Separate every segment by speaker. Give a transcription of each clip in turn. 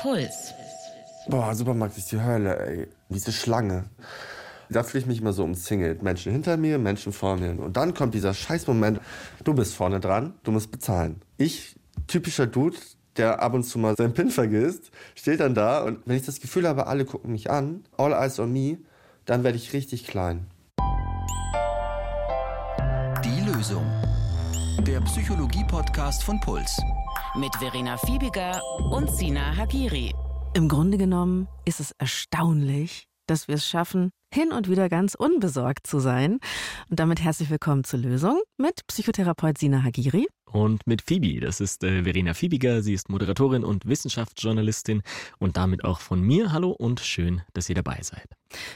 Speaker 1: Puls.
Speaker 2: Boah, Supermarkt ist die Hölle, ey. Diese Schlange. Da fühle ich mich immer so umzingelt. Menschen hinter mir, Menschen vor mir. Und dann kommt dieser Scheißmoment. Du bist vorne dran, du musst bezahlen. Ich, typischer Dude, der ab und zu mal seinen PIN vergisst, steht dann da und wenn ich das Gefühl habe, alle gucken mich an, all eyes on me, dann werde ich richtig klein.
Speaker 3: Die Lösung. Der Psychologie-Podcast von Puls.
Speaker 1: Mit Verena Fiebiger und Sina Hagiri.
Speaker 4: Im Grunde genommen ist es erstaunlich, dass wir es schaffen, hin und wieder ganz unbesorgt zu sein. Und damit herzlich willkommen zur Lösung mit Psychotherapeut Sina Hagiri.
Speaker 5: Und mit Phoebe, das ist äh, Verena Fiebiger, sie ist Moderatorin und Wissenschaftsjournalistin und damit auch von mir. Hallo und schön, dass ihr dabei seid.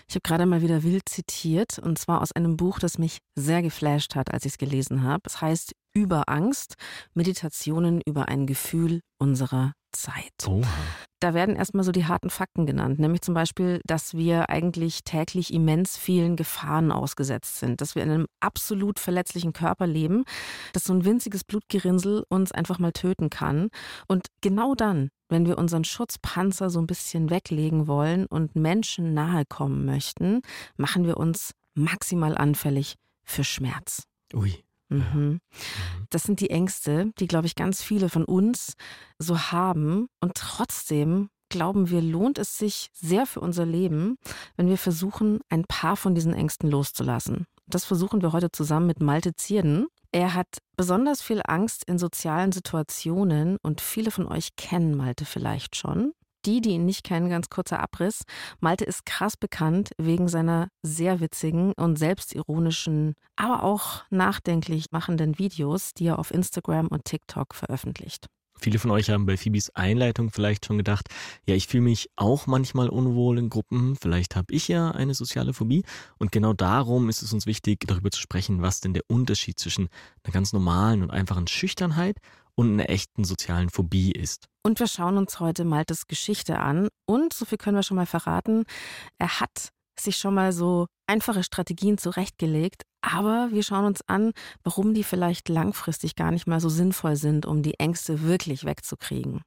Speaker 4: Ich habe gerade mal wieder wild zitiert und zwar aus einem Buch, das mich sehr geflasht hat, als ich es gelesen habe. Es heißt Über Angst, Meditationen über ein Gefühl unserer Zeit.
Speaker 5: Oha.
Speaker 4: Da werden erstmal so die harten Fakten genannt, nämlich zum Beispiel, dass wir eigentlich täglich immens vielen Gefahren ausgesetzt sind, dass wir in einem absolut verletzlichen Körper leben, dass so ein winziges Blutgerinnsel uns einfach mal töten kann. Und genau dann, wenn wir unseren Schutzpanzer so ein bisschen weglegen wollen und Menschen nahe kommen möchten, machen wir uns maximal anfällig für Schmerz.
Speaker 5: Ui.
Speaker 4: Mhm. Das sind die Ängste, die, glaube ich, ganz viele von uns so haben. Und trotzdem glauben wir, lohnt es sich sehr für unser Leben, wenn wir versuchen, ein paar von diesen Ängsten loszulassen. Das versuchen wir heute zusammen mit Malte Zierden. Er hat besonders viel Angst in sozialen Situationen und viele von euch kennen Malte vielleicht schon. Die, die ihn nicht kennen, ganz kurzer Abriss. Malte ist krass bekannt wegen seiner sehr witzigen und selbstironischen, aber auch nachdenklich machenden Videos, die er auf Instagram und TikTok veröffentlicht.
Speaker 5: Viele von euch haben bei Phoebes Einleitung vielleicht schon gedacht, ja, ich fühle mich auch manchmal unwohl in Gruppen, vielleicht habe ich ja eine soziale Phobie und genau darum ist es uns wichtig, darüber zu sprechen, was denn der Unterschied zwischen einer ganz normalen und einfachen Schüchternheit und einer echten sozialen Phobie ist.
Speaker 4: Und wir schauen uns heute Maltes Geschichte an und so viel können wir schon mal verraten, er hat sich schon mal so einfache Strategien zurechtgelegt, aber wir schauen uns an, warum die vielleicht langfristig gar nicht mal so sinnvoll sind, um die Ängste wirklich wegzukriegen.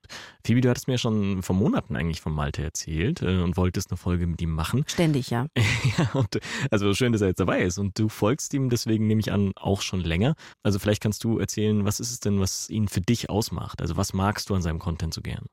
Speaker 5: Phoebe, du hattest mir schon vor Monaten eigentlich von Malte erzählt äh, und wolltest eine Folge mit ihm machen.
Speaker 4: Ständig, ja.
Speaker 5: ja, und also schön, dass er jetzt dabei ist und du folgst ihm deswegen nehme ich an auch schon länger. Also vielleicht kannst du erzählen, was ist es denn, was ihn für dich ausmacht? Also was magst du an seinem Content so gern?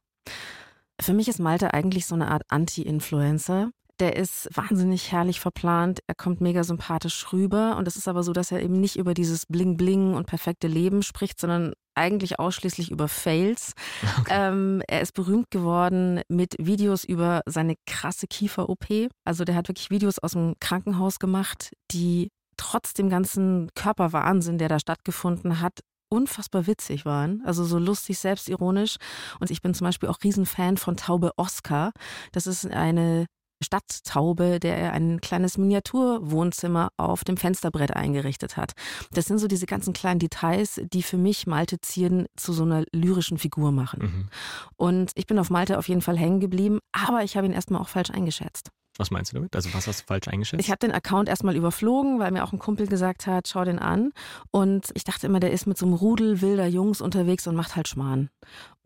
Speaker 4: Für mich ist Malte eigentlich so eine Art Anti-Influencer. Der ist wahnsinnig herrlich verplant, er kommt mega sympathisch rüber und es ist aber so, dass er eben nicht über dieses Bling-Bling und perfekte Leben spricht, sondern eigentlich ausschließlich über Fails. Okay. Ähm, er ist berühmt geworden mit Videos über seine krasse Kiefer-OP. Also der hat wirklich Videos aus dem Krankenhaus gemacht, die trotz dem ganzen Körperwahnsinn, der da stattgefunden hat, unfassbar witzig waren, also so lustig, selbstironisch. Und ich bin zum Beispiel auch Riesenfan von Taube Oscar. Das ist eine Stadttaube, der er ein kleines Miniaturwohnzimmer auf dem Fensterbrett eingerichtet hat. Das sind so diese ganzen kleinen Details, die für mich Malte Zierden zu so einer lyrischen Figur machen. Mhm. Und ich bin auf Malte auf jeden Fall hängen geblieben, aber ich habe ihn erstmal auch falsch eingeschätzt.
Speaker 5: Was meinst du damit? Also was hast du falsch eingeschätzt?
Speaker 4: Ich habe den Account erstmal überflogen, weil mir auch ein Kumpel gesagt hat, schau den an. Und ich dachte immer, der ist mit so einem Rudel wilder Jungs unterwegs und macht halt Schmarrn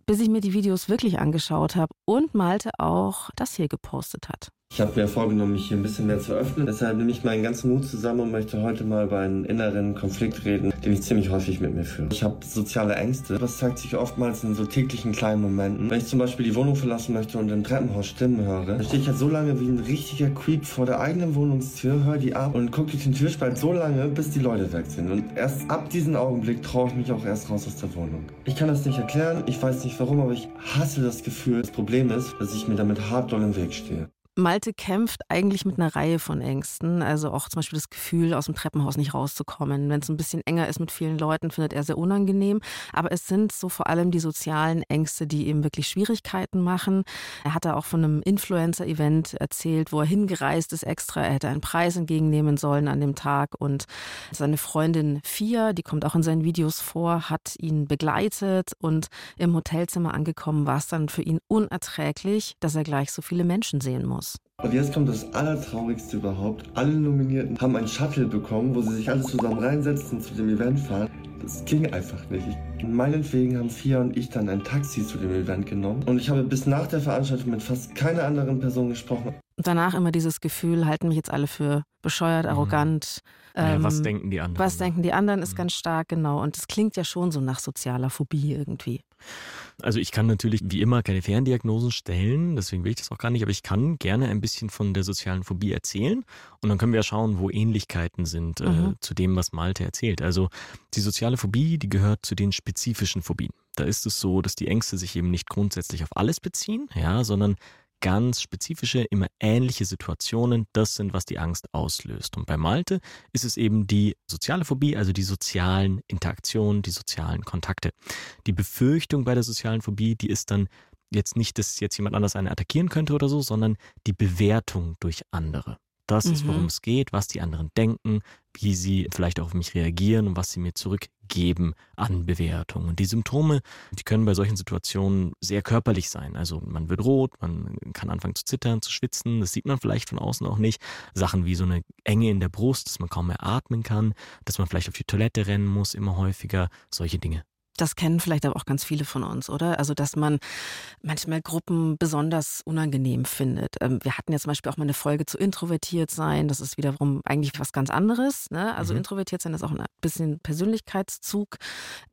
Speaker 4: bis ich mir die Videos wirklich angeschaut habe und Malte auch das hier gepostet hat.
Speaker 2: Ich habe mir vorgenommen, mich hier ein bisschen mehr zu öffnen. Deshalb nehme ich meinen ganzen Mut zusammen und möchte heute mal über einen inneren Konflikt reden, den ich ziemlich häufig mit mir führe. Ich habe soziale Ängste. Das zeigt sich oftmals in so täglichen kleinen Momenten. Wenn ich zum Beispiel die Wohnung verlassen möchte und im Treppenhaus Stimmen höre, dann stehe ich halt so lange wie ein richtiger Creep vor der eigenen Wohnungstür, höre die ab und gucke durch den Türspalt so lange, bis die Leute weg sind. Und erst ab diesem Augenblick traue ich mich auch erst raus aus der Wohnung. Ich kann das nicht erklären, ich weiß nicht warum, aber ich hasse das Gefühl. Das Problem ist, dass ich mir damit hart doll im Weg stehe.
Speaker 4: Malte kämpft eigentlich mit einer Reihe von Ängsten. Also auch zum Beispiel das Gefühl, aus dem Treppenhaus nicht rauszukommen. Wenn es ein bisschen enger ist mit vielen Leuten, findet er sehr unangenehm. Aber es sind so vor allem die sozialen Ängste, die ihm wirklich Schwierigkeiten machen. Er hat da auch von einem Influencer-Event erzählt, wo er hingereist ist extra. Er hätte einen Preis entgegennehmen sollen an dem Tag. Und seine Freundin Fia, die kommt auch in seinen Videos vor, hat ihn begleitet. Und im Hotelzimmer angekommen war es dann für ihn unerträglich, dass er gleich so viele Menschen sehen muss. Raus.
Speaker 2: Und jetzt kommt das Allertraurigste überhaupt. Alle Nominierten haben einen Shuttle bekommen, wo sie sich alle zusammen reinsetzen und zu dem Event fahren. Das ging einfach nicht. Ich, meinetwegen haben Fia und ich dann ein Taxi zu dem Event genommen. Und ich habe bis nach der Veranstaltung mit fast keiner anderen Person gesprochen.
Speaker 4: Danach immer dieses Gefühl, halten mich jetzt alle für bescheuert, mhm. arrogant.
Speaker 5: Naja, ähm, was denken die anderen?
Speaker 4: Was denken die anderen ist mhm. ganz stark, genau. Und es klingt ja schon so nach sozialer Phobie irgendwie.
Speaker 5: Also ich kann natürlich wie immer keine Ferndiagnosen stellen, deswegen will ich das auch gar nicht, aber ich kann gerne ein bisschen von der sozialen Phobie erzählen und dann können wir ja schauen, wo Ähnlichkeiten sind äh, mhm. zu dem, was Malte erzählt. Also die soziale Phobie, die gehört zu den spezifischen Phobien. Da ist es so, dass die Ängste sich eben nicht grundsätzlich auf alles beziehen, ja, sondern ganz spezifische, immer ähnliche Situationen, das sind, was die Angst auslöst. Und bei Malte ist es eben die soziale Phobie, also die sozialen Interaktionen, die sozialen Kontakte. Die Befürchtung bei der sozialen Phobie, die ist dann jetzt nicht, dass jetzt jemand anders einen attackieren könnte oder so, sondern die Bewertung durch andere. Das mhm. ist, worum es geht, was die anderen denken, wie sie vielleicht auch auf mich reagieren und was sie mir zurückgeben an Bewertung. Und die Symptome, die können bei solchen Situationen sehr körperlich sein. Also man wird rot, man kann anfangen zu zittern, zu schwitzen. Das sieht man vielleicht von außen auch nicht. Sachen wie so eine Enge in der Brust, dass man kaum mehr atmen kann, dass man vielleicht auf die Toilette rennen muss, immer häufiger. Solche Dinge.
Speaker 4: Das kennen vielleicht aber auch ganz viele von uns, oder? Also, dass man manchmal Gruppen besonders unangenehm findet. Ähm, wir hatten ja zum Beispiel auch mal eine Folge zu introvertiert sein. Das ist wiederum eigentlich was ganz anderes. Ne? Also, mhm. introvertiert sein ist auch ein bisschen Persönlichkeitszug,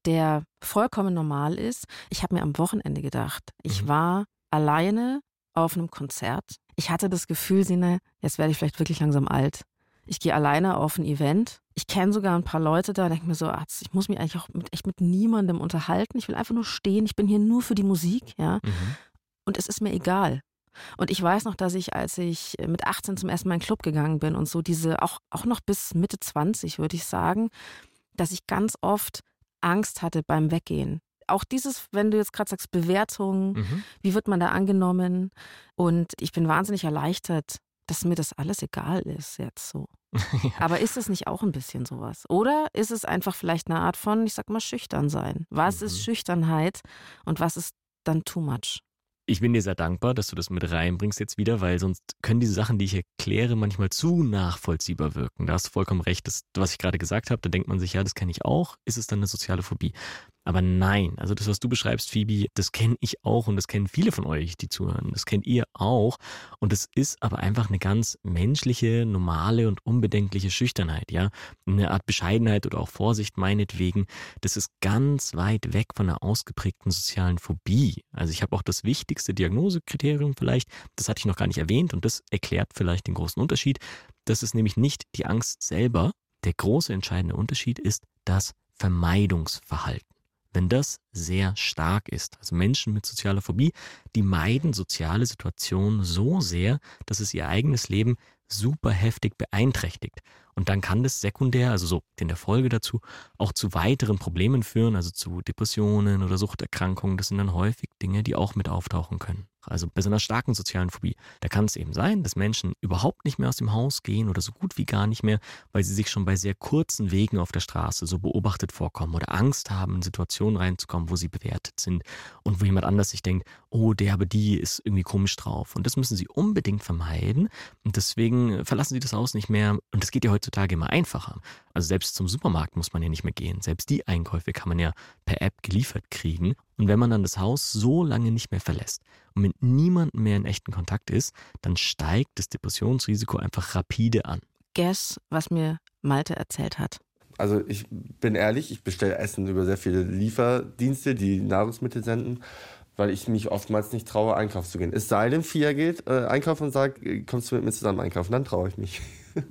Speaker 4: der vollkommen normal ist. Ich habe mir am Wochenende gedacht, ich mhm. war alleine auf einem Konzert. Ich hatte das Gefühl, Sine, jetzt werde ich vielleicht wirklich langsam alt. Ich gehe alleine auf ein Event. Ich kenne sogar ein paar Leute da, denke mir so, ach, ich muss mich eigentlich auch mit, echt mit niemandem unterhalten. Ich will einfach nur stehen. Ich bin hier nur für die Musik, ja. Mhm. Und es ist mir egal. Und ich weiß noch, dass ich, als ich mit 18 zum ersten Mal in den Club gegangen bin und so diese, auch, auch noch bis Mitte 20, würde ich sagen, dass ich ganz oft Angst hatte beim Weggehen. Auch dieses, wenn du jetzt gerade sagst, Bewertung, mhm. wie wird man da angenommen? Und ich bin wahnsinnig erleichtert, dass mir das alles egal ist jetzt so. ja. Aber ist es nicht auch ein bisschen sowas? Oder ist es einfach vielleicht eine Art von, ich sag mal, schüchtern sein? Was mhm. ist Schüchternheit und was ist dann too much?
Speaker 5: Ich bin dir sehr dankbar, dass du das mit reinbringst jetzt wieder, weil sonst können diese Sachen, die ich erkläre, manchmal zu nachvollziehbar wirken. Da hast du vollkommen recht. Das, was ich gerade gesagt habe, da denkt man sich, ja, das kenne ich auch. Ist es dann eine soziale Phobie? Aber nein, also das, was du beschreibst, Phoebe, das kenne ich auch und das kennen viele von euch, die zuhören. Das kennt ihr auch. Und es ist aber einfach eine ganz menschliche, normale und unbedenkliche Schüchternheit, ja. Eine Art Bescheidenheit oder auch Vorsicht meinetwegen. Das ist ganz weit weg von einer ausgeprägten sozialen Phobie. Also ich habe auch das wichtigste Diagnosekriterium vielleicht, das hatte ich noch gar nicht erwähnt und das erklärt vielleicht den großen Unterschied. Das ist nämlich nicht die Angst selber. Der große entscheidende Unterschied ist das Vermeidungsverhalten wenn das sehr stark ist. Also Menschen mit sozialer Phobie, die meiden soziale Situationen so sehr, dass es ihr eigenes Leben super heftig beeinträchtigt. Und dann kann das sekundär, also so in der Folge dazu, auch zu weiteren Problemen führen, also zu Depressionen oder Suchterkrankungen. Das sind dann häufig Dinge, die auch mit auftauchen können. Also bei so einer starken sozialen Phobie, da kann es eben sein, dass Menschen überhaupt nicht mehr aus dem Haus gehen oder so gut wie gar nicht mehr, weil sie sich schon bei sehr kurzen Wegen auf der Straße so beobachtet vorkommen oder Angst haben, in Situationen reinzukommen, wo sie bewertet sind und wo jemand anders sich denkt, oh, der aber die ist irgendwie komisch drauf. Und das müssen sie unbedingt vermeiden. Und deswegen verlassen sie das Haus nicht mehr. Und das geht ja heutzutage immer einfacher. Also selbst zum Supermarkt muss man ja nicht mehr gehen. Selbst die Einkäufe kann man ja per App geliefert kriegen. Und wenn man dann das Haus so lange nicht mehr verlässt und mit niemandem mehr in echten Kontakt ist, dann steigt das Depressionsrisiko einfach rapide an.
Speaker 4: Guess, was mir Malte erzählt hat.
Speaker 2: Also ich bin ehrlich, ich bestelle Essen über sehr viele Lieferdienste, die Nahrungsmittel senden, weil ich mich oftmals nicht traue, einkaufen zu gehen. Es sei denn, Fia geht äh, einkaufen und sagt, kommst du mit mir zusammen einkaufen, dann traue ich mich.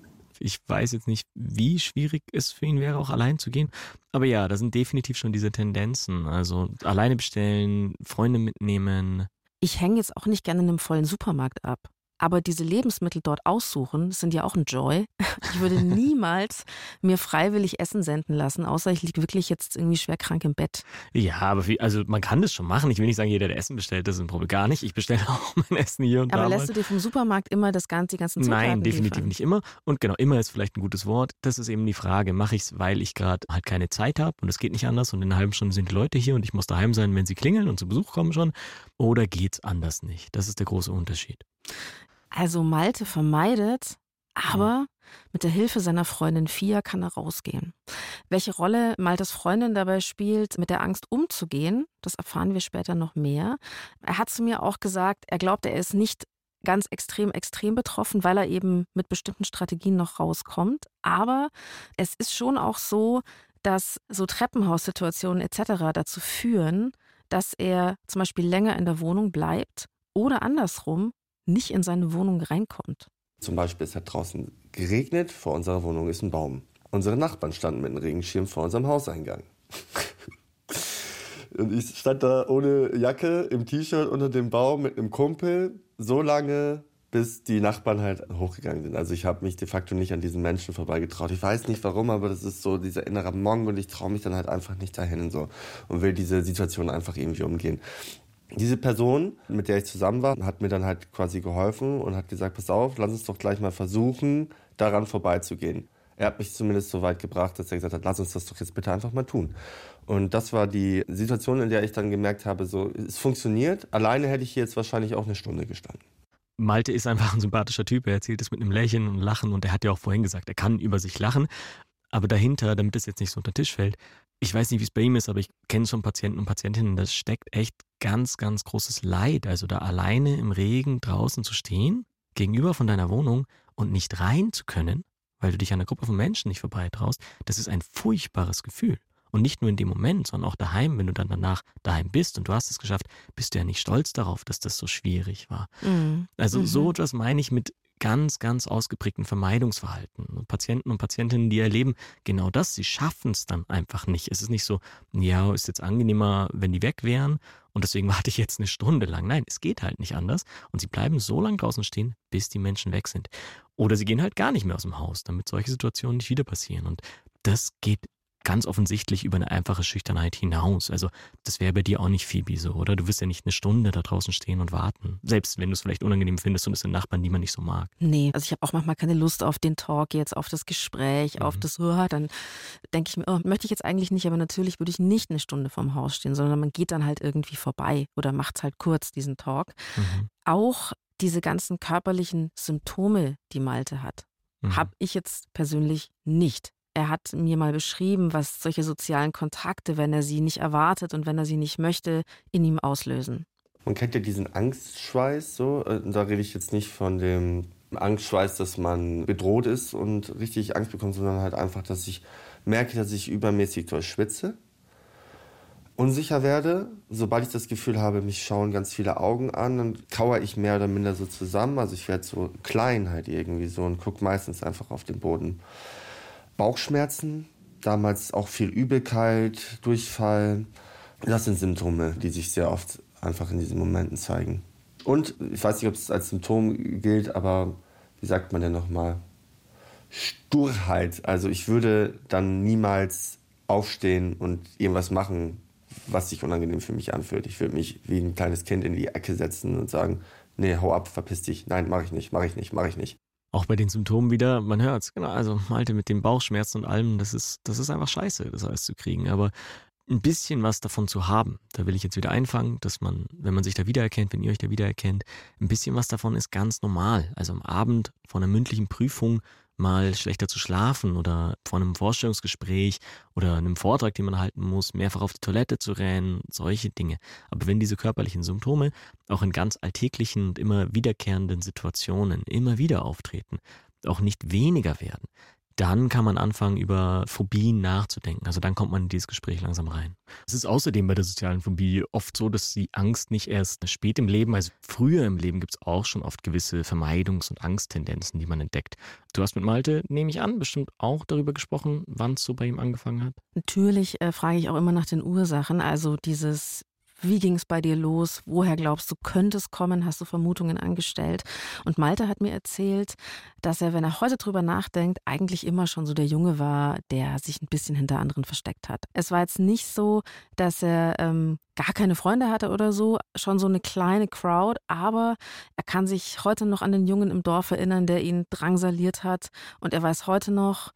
Speaker 5: Ich weiß jetzt nicht, wie schwierig es für ihn wäre, auch allein zu gehen. Aber ja, da sind definitiv schon diese Tendenzen. Also alleine bestellen, Freunde mitnehmen.
Speaker 4: Ich hänge jetzt auch nicht gerne in einem vollen Supermarkt ab. Aber diese Lebensmittel dort aussuchen, sind ja auch ein Joy. Ich würde niemals mir freiwillig Essen senden lassen, außer ich liege wirklich jetzt irgendwie schwer krank im Bett.
Speaker 5: Ja, aber wie, also man kann das schon machen. Ich will nicht sagen, jeder, der Essen bestellt, das ist ein Problem. Gar nicht. Ich bestelle auch mein Essen hier und
Speaker 4: aber
Speaker 5: da.
Speaker 4: Aber lässt mal. du dir vom Supermarkt immer das ganze, die ganzen Zutaten
Speaker 5: Nein, definitiv
Speaker 4: liefern?
Speaker 5: nicht immer. Und genau, immer ist vielleicht ein gutes Wort. Das ist eben die Frage. Mache ich es, weil ich gerade halt keine Zeit habe und es geht nicht anders und in einer halben Stunde sind die Leute hier und ich muss daheim sein, wenn sie klingeln und zu Besuch kommen schon? Oder geht es anders nicht? Das ist der große Unterschied.
Speaker 4: Also Malte vermeidet, aber mit der Hilfe seiner Freundin Fia kann er rausgehen. Welche Rolle Maltes Freundin dabei spielt, mit der Angst umzugehen, das erfahren wir später noch mehr. Er hat zu mir auch gesagt, er glaubt, er ist nicht ganz extrem, extrem betroffen, weil er eben mit bestimmten Strategien noch rauskommt. Aber es ist schon auch so, dass so Treppenhaussituationen etc. dazu führen, dass er zum Beispiel länger in der Wohnung bleibt oder andersrum nicht in seine Wohnung reinkommt.
Speaker 2: Zum Beispiel, es hat draußen geregnet, vor unserer Wohnung ist ein Baum. Unsere Nachbarn standen mit einem Regenschirm vor unserem Hauseingang. Und ich stand da ohne Jacke im T-Shirt unter dem Baum mit einem Kumpel so lange, bis die Nachbarn halt hochgegangen sind. Also ich habe mich de facto nicht an diesen Menschen vorbeigetraut. Ich weiß nicht warum, aber das ist so dieser innere Monk und ich traue mich dann halt einfach nicht dahin und so und will diese Situation einfach irgendwie umgehen. Diese Person, mit der ich zusammen war, hat mir dann halt quasi geholfen und hat gesagt, pass auf, lass uns doch gleich mal versuchen, daran vorbeizugehen. Er hat mich zumindest so weit gebracht, dass er gesagt hat, lass uns das doch jetzt bitte einfach mal tun. Und das war die Situation, in der ich dann gemerkt habe, so, es funktioniert. Alleine hätte ich hier jetzt wahrscheinlich auch eine Stunde gestanden.
Speaker 5: Malte ist einfach ein sympathischer Typ. Er erzählt es mit einem Lächeln und Lachen und er hat ja auch vorhin gesagt, er kann über sich lachen. Aber dahinter, damit es jetzt nicht so unter den Tisch fällt, ich weiß nicht, wie es bei ihm ist, aber ich kenne schon Patienten und Patientinnen, das steckt echt ganz, ganz großes Leid. Also da alleine im Regen draußen zu stehen, gegenüber von deiner Wohnung und nicht rein zu können, weil du dich an einer Gruppe von Menschen nicht vorbeitraust, das ist ein furchtbares Gefühl. Und nicht nur in dem Moment, sondern auch daheim, wenn du dann danach daheim bist und du hast es geschafft, bist du ja nicht stolz darauf, dass das so schwierig war. Mhm. Also mhm. so etwas meine ich mit ganz, ganz ausgeprägten Vermeidungsverhalten. Patienten und Patientinnen, die erleben genau das, sie schaffen es dann einfach nicht. Es ist nicht so, ja, ist jetzt angenehmer, wenn die weg wären und deswegen warte ich jetzt eine Stunde lang. Nein, es geht halt nicht anders und sie bleiben so lange draußen stehen, bis die Menschen weg sind. Oder sie gehen halt gar nicht mehr aus dem Haus, damit solche Situationen nicht wieder passieren. Und das geht ganz offensichtlich über eine einfache Schüchternheit hinaus. Also das wäre bei dir auch nicht Phoebe so, oder? Du wirst ja nicht eine Stunde da draußen stehen und warten. Selbst wenn du es vielleicht unangenehm findest und es sind Nachbarn, die man nicht so mag.
Speaker 4: Nee, also ich habe auch manchmal keine Lust auf den Talk jetzt, auf das Gespräch, mhm. auf das Hör. Dann denke ich mir, oh, möchte ich jetzt eigentlich nicht, aber natürlich würde ich nicht eine Stunde vorm Haus stehen, sondern man geht dann halt irgendwie vorbei oder macht halt kurz diesen Talk. Mhm. Auch diese ganzen körperlichen Symptome, die Malte hat, mhm. habe ich jetzt persönlich nicht. Er hat mir mal beschrieben, was solche sozialen Kontakte, wenn er sie nicht erwartet und wenn er sie nicht möchte, in ihm auslösen.
Speaker 2: Man kennt ja diesen Angstschweiß, so. Äh, da rede ich jetzt nicht von dem Angstschweiß, dass man bedroht ist und richtig Angst bekommt, sondern halt einfach, dass ich merke, dass ich übermäßig doll schwitze, unsicher werde. Sobald ich das Gefühl habe, mich schauen ganz viele Augen an, dann kauere ich mehr oder minder so zusammen. Also ich werde so klein halt irgendwie so und gucke meistens einfach auf den Boden. Bauchschmerzen, damals auch viel Übelkeit, Durchfall. Das sind Symptome, die sich sehr oft einfach in diesen Momenten zeigen. Und ich weiß nicht, ob es als Symptom gilt, aber wie sagt man denn nochmal? Sturheit. Also ich würde dann niemals aufstehen und irgendwas machen, was sich unangenehm für mich anfühlt. Ich würde mich wie ein kleines Kind in die Ecke setzen und sagen, nee, hau ab, verpiss dich. Nein, mache ich nicht, mache ich nicht, mache ich nicht
Speaker 5: auch bei den Symptomen wieder, man hört es, genau, also Malte mit dem Bauchschmerzen und allem, das ist, das ist einfach scheiße, das alles zu kriegen. Aber ein bisschen was davon zu haben, da will ich jetzt wieder einfangen, dass man, wenn man sich da wiedererkennt, wenn ihr euch da wiedererkennt, ein bisschen was davon ist ganz normal. Also am Abend vor einer mündlichen Prüfung mal schlechter zu schlafen oder vor einem Vorstellungsgespräch oder einem Vortrag, den man halten muss, mehrfach auf die Toilette zu rennen, solche Dinge. Aber wenn diese körperlichen Symptome auch in ganz alltäglichen und immer wiederkehrenden Situationen immer wieder auftreten, auch nicht weniger werden, dann kann man anfangen, über Phobien nachzudenken. Also dann kommt man in dieses Gespräch langsam rein. Es ist außerdem bei der sozialen Phobie oft so, dass die Angst nicht erst spät im Leben, also früher im Leben gibt es auch schon oft gewisse Vermeidungs- und Angsttendenzen, die man entdeckt. Du hast mit Malte, nehme ich an, bestimmt auch darüber gesprochen, wann es so bei ihm angefangen hat.
Speaker 4: Natürlich äh, frage ich auch immer nach den Ursachen. Also dieses wie ging es bei dir los? Woher glaubst du, könnte es kommen? Hast du Vermutungen angestellt? Und Malte hat mir erzählt, dass er, wenn er heute drüber nachdenkt, eigentlich immer schon so der Junge war, der sich ein bisschen hinter anderen versteckt hat. Es war jetzt nicht so, dass er ähm, gar keine Freunde hatte oder so, schon so eine kleine Crowd, aber er kann sich heute noch an den Jungen im Dorf erinnern, der ihn drangsaliert hat. Und er weiß heute noch,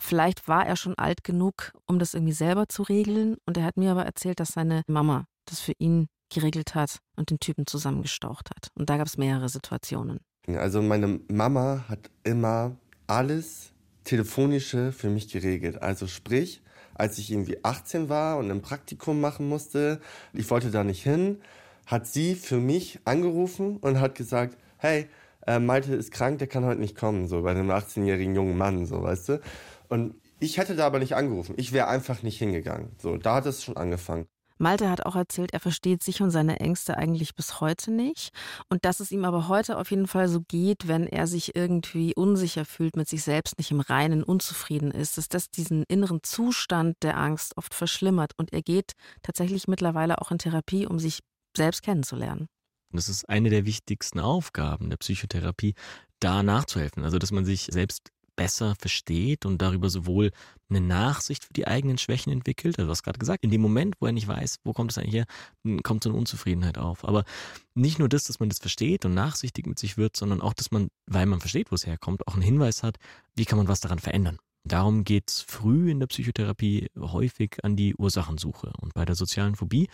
Speaker 4: Vielleicht war er schon alt genug, um das irgendwie selber zu regeln. Und er hat mir aber erzählt, dass seine Mama das für ihn geregelt hat und den Typen zusammengestaucht hat. Und da gab es mehrere Situationen.
Speaker 2: Also meine Mama hat immer alles Telefonische für mich geregelt. Also sprich, als ich irgendwie 18 war und ein Praktikum machen musste, ich wollte da nicht hin, hat sie für mich angerufen und hat gesagt, hey, äh, Malte ist krank, der kann heute nicht kommen, so bei einem 18-jährigen jungen Mann, so weißt du. Und ich hätte da aber nicht angerufen. Ich wäre einfach nicht hingegangen. So, da hat es schon angefangen.
Speaker 4: Malte hat auch erzählt, er versteht sich und seine Ängste eigentlich bis heute nicht. Und dass es ihm aber heute auf jeden Fall so geht, wenn er sich irgendwie unsicher fühlt, mit sich selbst nicht im Reinen, unzufrieden ist, dass das diesen inneren Zustand der Angst oft verschlimmert. Und er geht tatsächlich mittlerweile auch in Therapie, um sich selbst kennenzulernen.
Speaker 5: Das ist eine der wichtigsten Aufgaben der Psychotherapie, da nachzuhelfen. Also, dass man sich selbst besser versteht und darüber sowohl eine Nachsicht für die eigenen Schwächen entwickelt, also du hast gerade gesagt, in dem Moment, wo er nicht weiß, wo kommt es eigentlich her, hm, kommt so eine Unzufriedenheit auf. Aber nicht nur das, dass man das versteht und nachsichtig mit sich wird, sondern auch, dass man, weil man versteht, wo es herkommt, auch einen Hinweis hat, wie kann man was daran verändern. Darum geht es früh in der Psychotherapie häufig an die Ursachensuche. Und bei der sozialen Phobie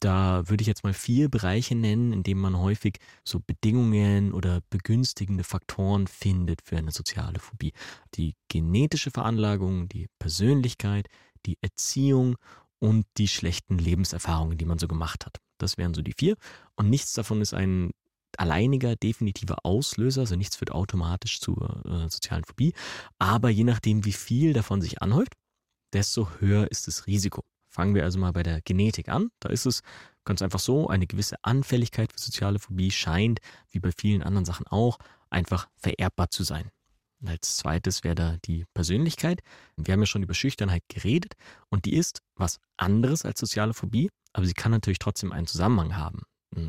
Speaker 5: da würde ich jetzt mal vier Bereiche nennen, in denen man häufig so Bedingungen oder begünstigende Faktoren findet für eine soziale Phobie. Die genetische Veranlagung, die Persönlichkeit, die Erziehung und die schlechten Lebenserfahrungen, die man so gemacht hat. Das wären so die vier. Und nichts davon ist ein alleiniger, definitiver Auslöser, also nichts führt automatisch zur äh, sozialen Phobie. Aber je nachdem, wie viel davon sich anhäuft, desto höher ist das Risiko. Fangen wir also mal bei der Genetik an. Da ist es ganz einfach so, eine gewisse Anfälligkeit für soziale Phobie scheint, wie bei vielen anderen Sachen auch, einfach vererbbar zu sein. Als zweites wäre da die Persönlichkeit. Wir haben ja schon über Schüchternheit geredet und die ist was anderes als soziale Phobie, aber sie kann natürlich trotzdem einen Zusammenhang haben.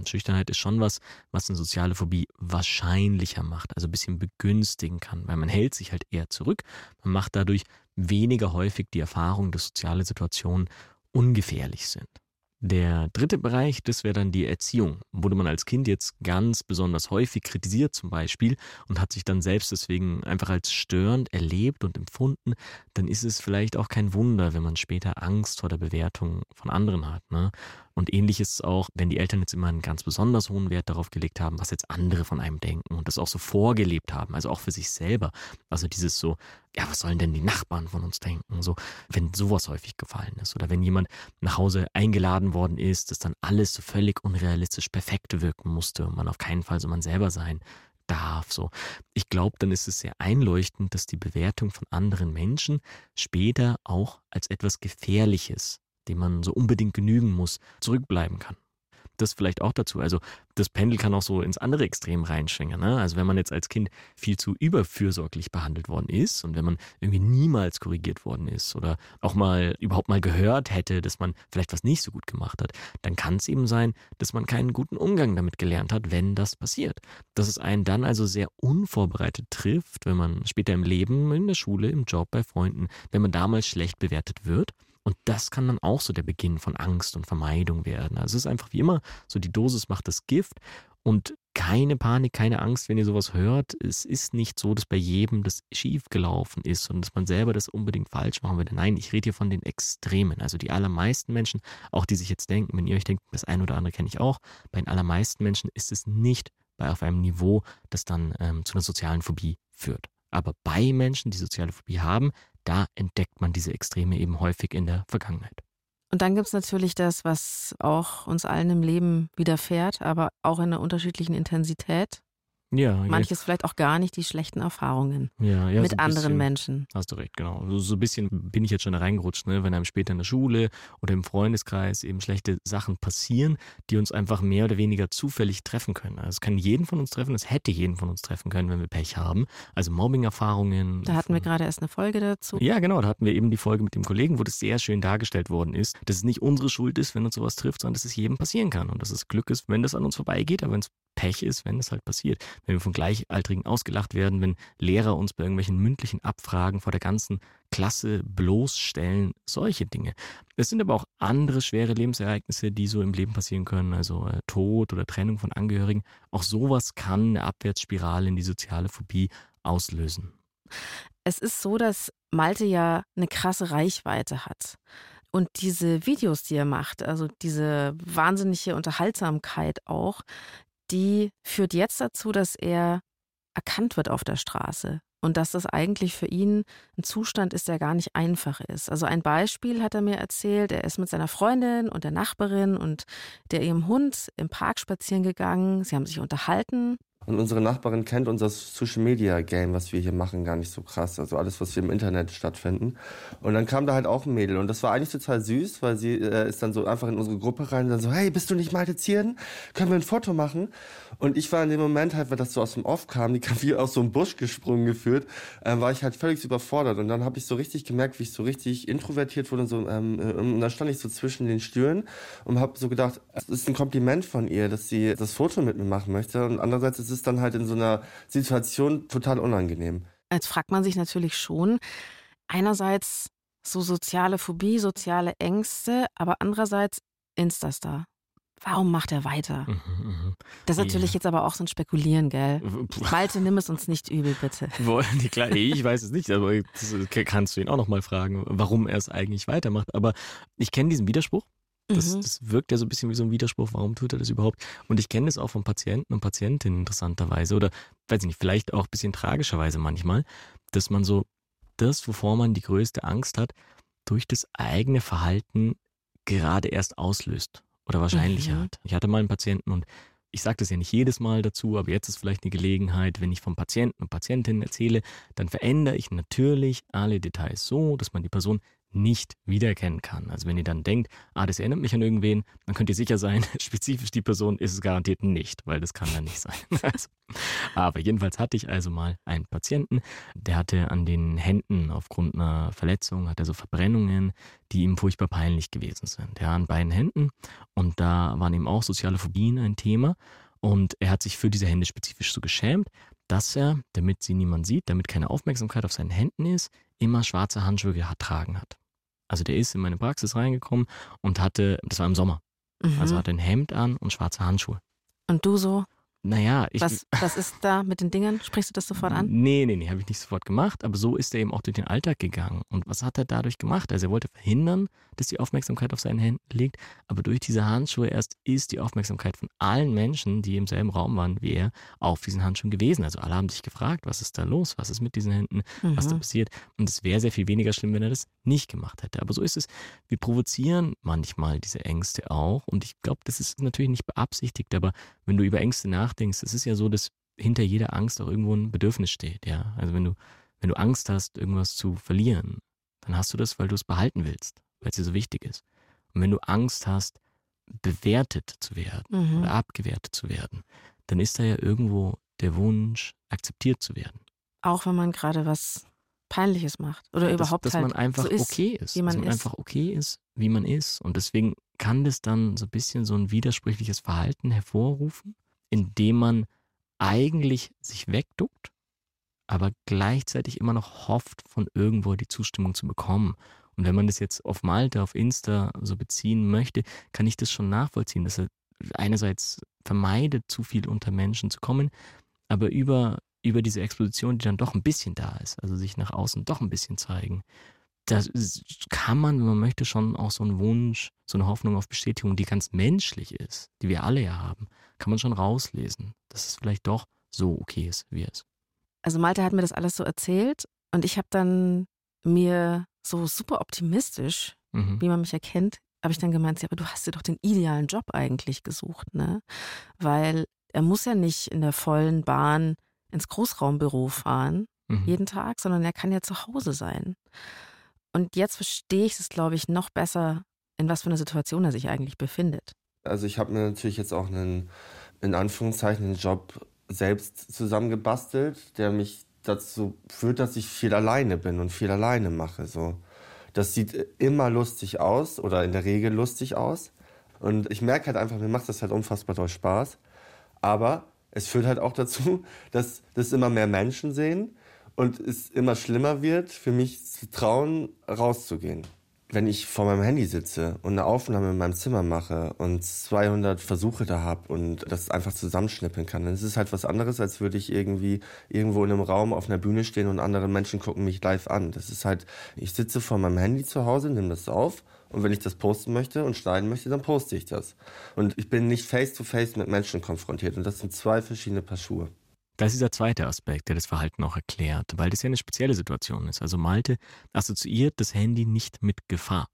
Speaker 5: Schüchternheit ist schon was, was eine soziale Phobie wahrscheinlicher macht, also ein bisschen begünstigen kann, weil man hält sich halt eher zurück, man macht dadurch weniger häufig die Erfahrung, dass soziale Situationen ungefährlich sind. Der dritte Bereich, das wäre dann die Erziehung. Wurde man als Kind jetzt ganz besonders häufig kritisiert zum Beispiel und hat sich dann selbst deswegen einfach als störend erlebt und empfunden, dann ist es vielleicht auch kein Wunder, wenn man später Angst vor der Bewertung von anderen hat. Ne? Und ähnlich ist es auch, wenn die Eltern jetzt immer einen ganz besonders hohen Wert darauf gelegt haben, was jetzt andere von einem denken und das auch so vorgelebt haben, also auch für sich selber. Also dieses so, ja, was sollen denn die Nachbarn von uns denken? So, wenn sowas häufig gefallen ist oder wenn jemand nach Hause eingeladen worden ist, dass dann alles so völlig unrealistisch perfekt wirken musste und man auf keinen Fall so man selber sein darf. So, ich glaube, dann ist es sehr einleuchtend, dass die Bewertung von anderen Menschen später auch als etwas Gefährliches dem man so unbedingt genügen muss, zurückbleiben kann. Das vielleicht auch dazu. Also das Pendel kann auch so ins andere Extrem reinschwingen. Ne? Also wenn man jetzt als Kind viel zu überfürsorglich behandelt worden ist und wenn man irgendwie niemals korrigiert worden ist oder auch mal überhaupt mal gehört hätte, dass man vielleicht was nicht so gut gemacht hat, dann kann es eben sein, dass man keinen guten Umgang damit gelernt hat, wenn das passiert. Dass es einen dann also sehr unvorbereitet trifft, wenn man später im Leben, in der Schule, im Job, bei Freunden, wenn man damals schlecht bewertet wird und das kann dann auch so der Beginn von Angst und Vermeidung werden. Also es ist einfach wie immer, so die Dosis macht das Gift und keine Panik, keine Angst, wenn ihr sowas hört. Es ist nicht so, dass bei jedem das schief gelaufen ist und dass man selber das unbedingt falsch machen würde. Nein, ich rede hier von den Extremen. Also die allermeisten Menschen, auch die sich jetzt denken, wenn ihr euch denkt, das eine oder andere kenne ich auch, bei den allermeisten Menschen ist es nicht bei auf einem Niveau, das dann ähm, zu einer sozialen Phobie führt. Aber bei Menschen, die soziale Phobie haben, da entdeckt man diese Extreme eben häufig in der Vergangenheit.
Speaker 4: Und dann gibt es natürlich das, was auch uns allen im Leben widerfährt, aber auch in einer unterschiedlichen Intensität.
Speaker 5: Ja,
Speaker 4: Manches ja. vielleicht auch gar nicht die schlechten Erfahrungen
Speaker 5: ja, ja,
Speaker 4: mit
Speaker 5: so
Speaker 4: anderen
Speaker 5: bisschen,
Speaker 4: Menschen.
Speaker 5: Hast du recht, genau. So, so ein bisschen bin ich jetzt schon da reingerutscht, ne? wenn einem später in der Schule oder im Freundeskreis eben schlechte Sachen passieren, die uns einfach mehr oder weniger zufällig treffen können. Also es kann jeden von uns treffen, es hätte jeden von uns treffen können, wenn wir Pech haben. Also Mobbing-Erfahrungen.
Speaker 4: Da hatten wir gerade erst eine Folge dazu.
Speaker 5: Ja, genau, da hatten wir eben die Folge mit dem Kollegen, wo das sehr schön dargestellt worden ist, dass es nicht unsere Schuld ist, wenn uns sowas trifft, sondern dass es jedem passieren kann und dass es Glück ist, wenn das an uns vorbeigeht, aber wenn es Pech ist, wenn es halt passiert. Wenn wir von Gleichaltrigen ausgelacht werden, wenn Lehrer uns bei irgendwelchen mündlichen Abfragen vor der ganzen Klasse bloßstellen, solche Dinge. Es sind aber auch andere schwere Lebensereignisse, die so im Leben passieren können, also äh, Tod oder Trennung von Angehörigen. Auch sowas kann eine Abwärtsspirale in die soziale Phobie auslösen.
Speaker 4: Es ist so, dass Malte ja eine krasse Reichweite hat. Und diese Videos, die er macht, also diese wahnsinnige Unterhaltsamkeit auch, die führt jetzt dazu, dass er erkannt wird auf der Straße. Und dass das eigentlich für ihn ein Zustand ist, der gar nicht einfach ist. Also ein Beispiel hat er mir erzählt, er ist mit seiner Freundin und der Nachbarin und der ihrem Hund im Park spazieren gegangen. Sie haben sich unterhalten
Speaker 2: und unsere Nachbarin kennt unser Social Media Game, was wir hier machen, gar nicht so krass. Also alles, was hier im Internet stattfinden. Und dann kam da halt auch ein Mädel. Und das war eigentlich total süß, weil sie äh, ist dann so einfach in unsere Gruppe rein und dann so, hey, bist du nicht Malte Zierden? Können wir ein Foto machen? Und ich war in dem Moment halt, weil das so aus dem Off kam, die kam wie aus so einem Busch gesprungen geführt, äh, war ich halt völlig überfordert. Und dann habe ich so richtig gemerkt, wie ich so richtig introvertiert wurde. Und, so, ähm, äh, und dann stand ich so zwischen den Stühlen und habe so gedacht, es ist ein Kompliment von ihr, dass sie das Foto mit mir machen möchte. Und andererseits ist es dann halt in so einer Situation total unangenehm.
Speaker 4: Jetzt fragt man sich natürlich schon, einerseits so soziale Phobie, soziale Ängste, aber andererseits Instastar. Warum macht er weiter? Mhm, mhm. Das ist natürlich ja. jetzt aber auch so ein Spekulieren, gell? Malte, nimm es uns nicht übel, bitte.
Speaker 5: Klar, ich weiß es nicht, aber das kannst du ihn auch noch mal fragen, warum er es eigentlich weitermacht. Aber ich kenne diesen Widerspruch. Das, mhm. das wirkt ja so ein bisschen wie so ein Widerspruch. Warum tut er das überhaupt? Und ich kenne das auch von Patienten und Patientinnen interessanterweise oder, weiß ich nicht, vielleicht auch ein bisschen tragischerweise manchmal, dass man so das, wovor man die größte Angst hat, durch das eigene Verhalten gerade erst auslöst oder wahrscheinlicher mhm. hat. Ich hatte mal einen Patienten und ich sage das ja nicht jedes Mal dazu, aber jetzt ist vielleicht eine Gelegenheit, wenn ich vom Patienten und Patientinnen erzähle, dann verändere ich natürlich alle Details so, dass man die Person nicht wiedererkennen kann. Also wenn ihr dann denkt, ah, das erinnert mich an irgendwen, dann könnt ihr sicher sein, spezifisch die Person ist es garantiert nicht, weil das kann dann nicht sein. Also, aber jedenfalls hatte ich also mal einen Patienten, der hatte an den Händen aufgrund einer Verletzung, hatte so Verbrennungen, die ihm furchtbar peinlich gewesen sind. Ja, an beiden Händen. Und da waren eben auch soziale Phobien ein Thema. Und er hat sich für diese Hände spezifisch so geschämt, dass er, damit sie niemand sieht, damit keine Aufmerksamkeit auf seinen Händen ist, immer schwarze Handschuhe getragen hat. Also der ist in meine Praxis reingekommen und hatte, das war im Sommer, mhm. also hatte ein Hemd an und schwarze Handschuhe.
Speaker 4: Und du so?
Speaker 5: Naja,
Speaker 4: ich. Was, was ist da mit den Dingen? Sprichst du das sofort an?
Speaker 5: Nee, nee, nee, habe ich nicht sofort gemacht, aber so ist er eben auch durch den Alltag gegangen. Und was hat er dadurch gemacht? Also er wollte verhindern, dass die Aufmerksamkeit auf seinen Händen liegt, aber durch diese Handschuhe erst ist die Aufmerksamkeit von allen Menschen, die im selben Raum waren wie er, auf diesen Handschuhen gewesen. Also alle haben sich gefragt, was ist da los, was ist mit diesen Händen, mhm. was da passiert. Und es wäre sehr viel weniger schlimm, wenn er das nicht gemacht hätte. Aber so ist es. Wir provozieren manchmal diese Ängste auch. Und ich glaube, das ist natürlich nicht beabsichtigt, aber wenn du über Ängste nachdenkst, es ist ja so, dass hinter jeder Angst auch irgendwo ein Bedürfnis steht. Ja, also wenn du wenn du Angst hast, irgendwas zu verlieren, dann hast du das, weil du es behalten willst weil es dir so wichtig ist. Und wenn du Angst hast, bewertet zu werden mhm. oder abgewertet zu werden, dann ist da ja irgendwo der Wunsch, akzeptiert zu werden.
Speaker 4: Auch wenn man gerade was Peinliches macht oder
Speaker 5: ja,
Speaker 4: überhaupt
Speaker 5: dass, dass
Speaker 4: halt
Speaker 5: man einfach
Speaker 4: so ist,
Speaker 5: okay ist,
Speaker 4: wie man
Speaker 5: dass man
Speaker 4: ist.
Speaker 5: einfach okay ist, wie man ist und deswegen kann das dann so ein bisschen so ein widersprüchliches Verhalten hervorrufen, indem man eigentlich sich wegduckt, aber gleichzeitig immer noch hofft, von irgendwo die Zustimmung zu bekommen und wenn man das jetzt auf Malte, auf Insta so beziehen möchte, kann ich das schon nachvollziehen, dass er einerseits vermeidet, zu viel unter Menschen zu kommen, aber über, über diese Exposition, die dann doch ein bisschen da ist, also sich nach außen doch ein bisschen zeigen, da kann man, wenn man möchte, schon auch so einen Wunsch, so eine Hoffnung auf Bestätigung, die ganz menschlich ist, die wir alle ja haben, kann man schon rauslesen, dass es vielleicht doch so okay ist, wie es ist.
Speaker 4: Also Malte hat mir das alles so erzählt und ich habe dann mir so super optimistisch, mhm. wie man mich erkennt, habe ich dann gemeint, ja, aber du hast dir doch den idealen Job eigentlich gesucht, ne? Weil er muss ja nicht in der vollen Bahn ins Großraumbüro fahren, mhm. jeden Tag, sondern er kann ja zu Hause sein. Und jetzt verstehe ich es, glaube ich, noch besser, in was für einer Situation er sich eigentlich befindet.
Speaker 2: Also ich habe mir natürlich jetzt auch einen, in Anführungszeichen, einen Job selbst zusammengebastelt, der mich dazu führt, dass ich viel alleine bin und viel alleine mache. So. Das sieht immer lustig aus oder in der Regel lustig aus. Und ich merke halt einfach, mir macht das halt unfassbar doll Spaß. Aber es führt halt auch dazu, dass das immer mehr Menschen sehen und es immer schlimmer wird, für mich zu trauen, rauszugehen wenn ich vor meinem Handy sitze und eine Aufnahme in meinem Zimmer mache und 200 Versuche da habe und das einfach zusammenschnippeln kann, dann ist es halt was anderes, als würde ich irgendwie irgendwo in einem Raum auf einer Bühne stehen und andere Menschen gucken mich live an. Das ist halt, ich sitze vor meinem Handy zu Hause, nehme das auf und wenn ich das posten möchte und schneiden möchte, dann poste ich das. Und ich bin nicht face to face mit Menschen konfrontiert und das sind zwei verschiedene Paar Schuhe.
Speaker 5: Da ist dieser zweite Aspekt, der das Verhalten auch erklärt, weil das ja eine spezielle Situation ist. Also Malte assoziiert das Handy nicht mit Gefahr.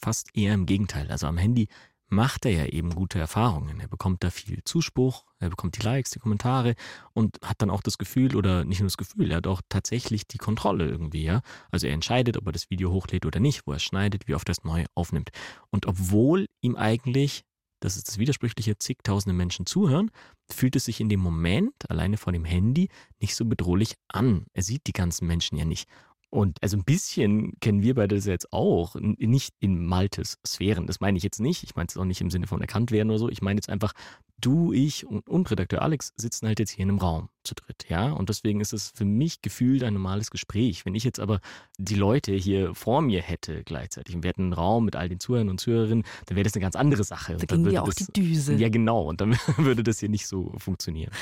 Speaker 5: Fast eher im Gegenteil. Also am Handy macht er ja eben gute Erfahrungen. Er bekommt da viel Zuspruch, er bekommt die Likes, die Kommentare und hat dann auch das Gefühl, oder nicht nur das Gefühl, er hat auch tatsächlich die Kontrolle irgendwie, ja. Also er entscheidet, ob er das Video hochlädt oder nicht, wo er es schneidet, wie oft er es neu aufnimmt. Und obwohl ihm eigentlich das ist das Widersprüchliche, zigtausende Menschen zuhören, fühlt es sich in dem Moment alleine vor dem Handy nicht so bedrohlich an. Er sieht die ganzen Menschen ja nicht. Und also ein bisschen kennen wir beide das jetzt auch, nicht in Maltes Sphären. Das meine ich jetzt nicht. Ich meine es auch nicht im Sinne von erkannt werden oder so. Ich meine jetzt einfach, du, ich und, und Redakteur Alex sitzen halt jetzt hier in einem Raum zu dritt, ja. Und deswegen ist es für mich gefühlt ein normales Gespräch. Wenn ich jetzt aber die Leute hier vor mir hätte gleichzeitig und wir hätten einen Raum mit all den Zuhörern und Zuhörerinnen, dann wäre das eine ganz andere Sache.
Speaker 4: Da ging ja auch
Speaker 5: das,
Speaker 4: die Düse.
Speaker 5: Ja, genau. Und dann würde das hier nicht so funktionieren.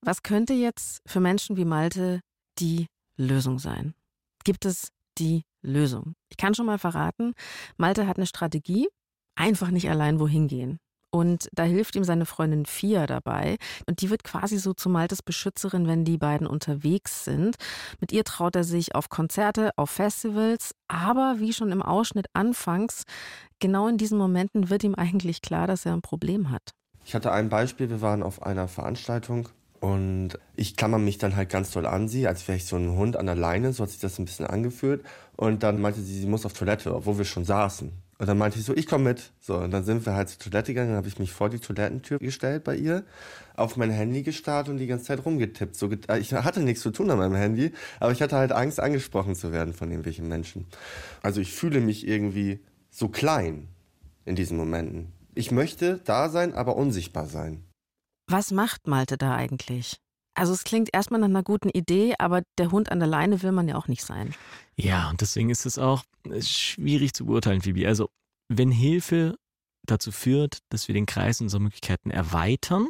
Speaker 4: Was könnte jetzt für Menschen wie Malte die Lösung sein? Gibt es die Lösung? Ich kann schon mal verraten, Malte hat eine Strategie, einfach nicht allein wohin gehen. Und da hilft ihm seine Freundin Fia dabei. Und die wird quasi so zu Maltes Beschützerin, wenn die beiden unterwegs sind. Mit ihr traut er sich auf Konzerte, auf Festivals. Aber wie schon im Ausschnitt anfangs, genau in diesen Momenten wird ihm eigentlich klar, dass er ein Problem hat.
Speaker 2: Ich hatte ein Beispiel. Wir waren auf einer Veranstaltung und ich klammer mich dann halt ganz doll an sie, als wäre ich so ein Hund an der Leine. So hat sich das ein bisschen angefühlt. Und dann meinte sie, sie muss auf Toilette, obwohl wir schon saßen. Und dann meinte ich so, ich komme mit. So, und dann sind wir halt zur Toilette gegangen, dann habe ich mich vor die Toilettentür gestellt bei ihr, auf mein Handy gestarrt und die ganze Zeit rumgetippt. So, äh, ich hatte nichts zu tun an meinem Handy, aber ich hatte halt Angst, angesprochen zu werden von irgendwelchen Menschen. Also ich fühle mich irgendwie so klein in diesen Momenten. Ich möchte da sein, aber unsichtbar sein.
Speaker 4: Was macht Malte da eigentlich? Also es klingt erstmal nach einer guten Idee, aber der Hund an der Leine will man ja auch nicht sein.
Speaker 5: Ja, und deswegen ist es auch schwierig zu beurteilen, Phoebe. Also wenn Hilfe dazu führt, dass wir den Kreis unserer Möglichkeiten erweitern,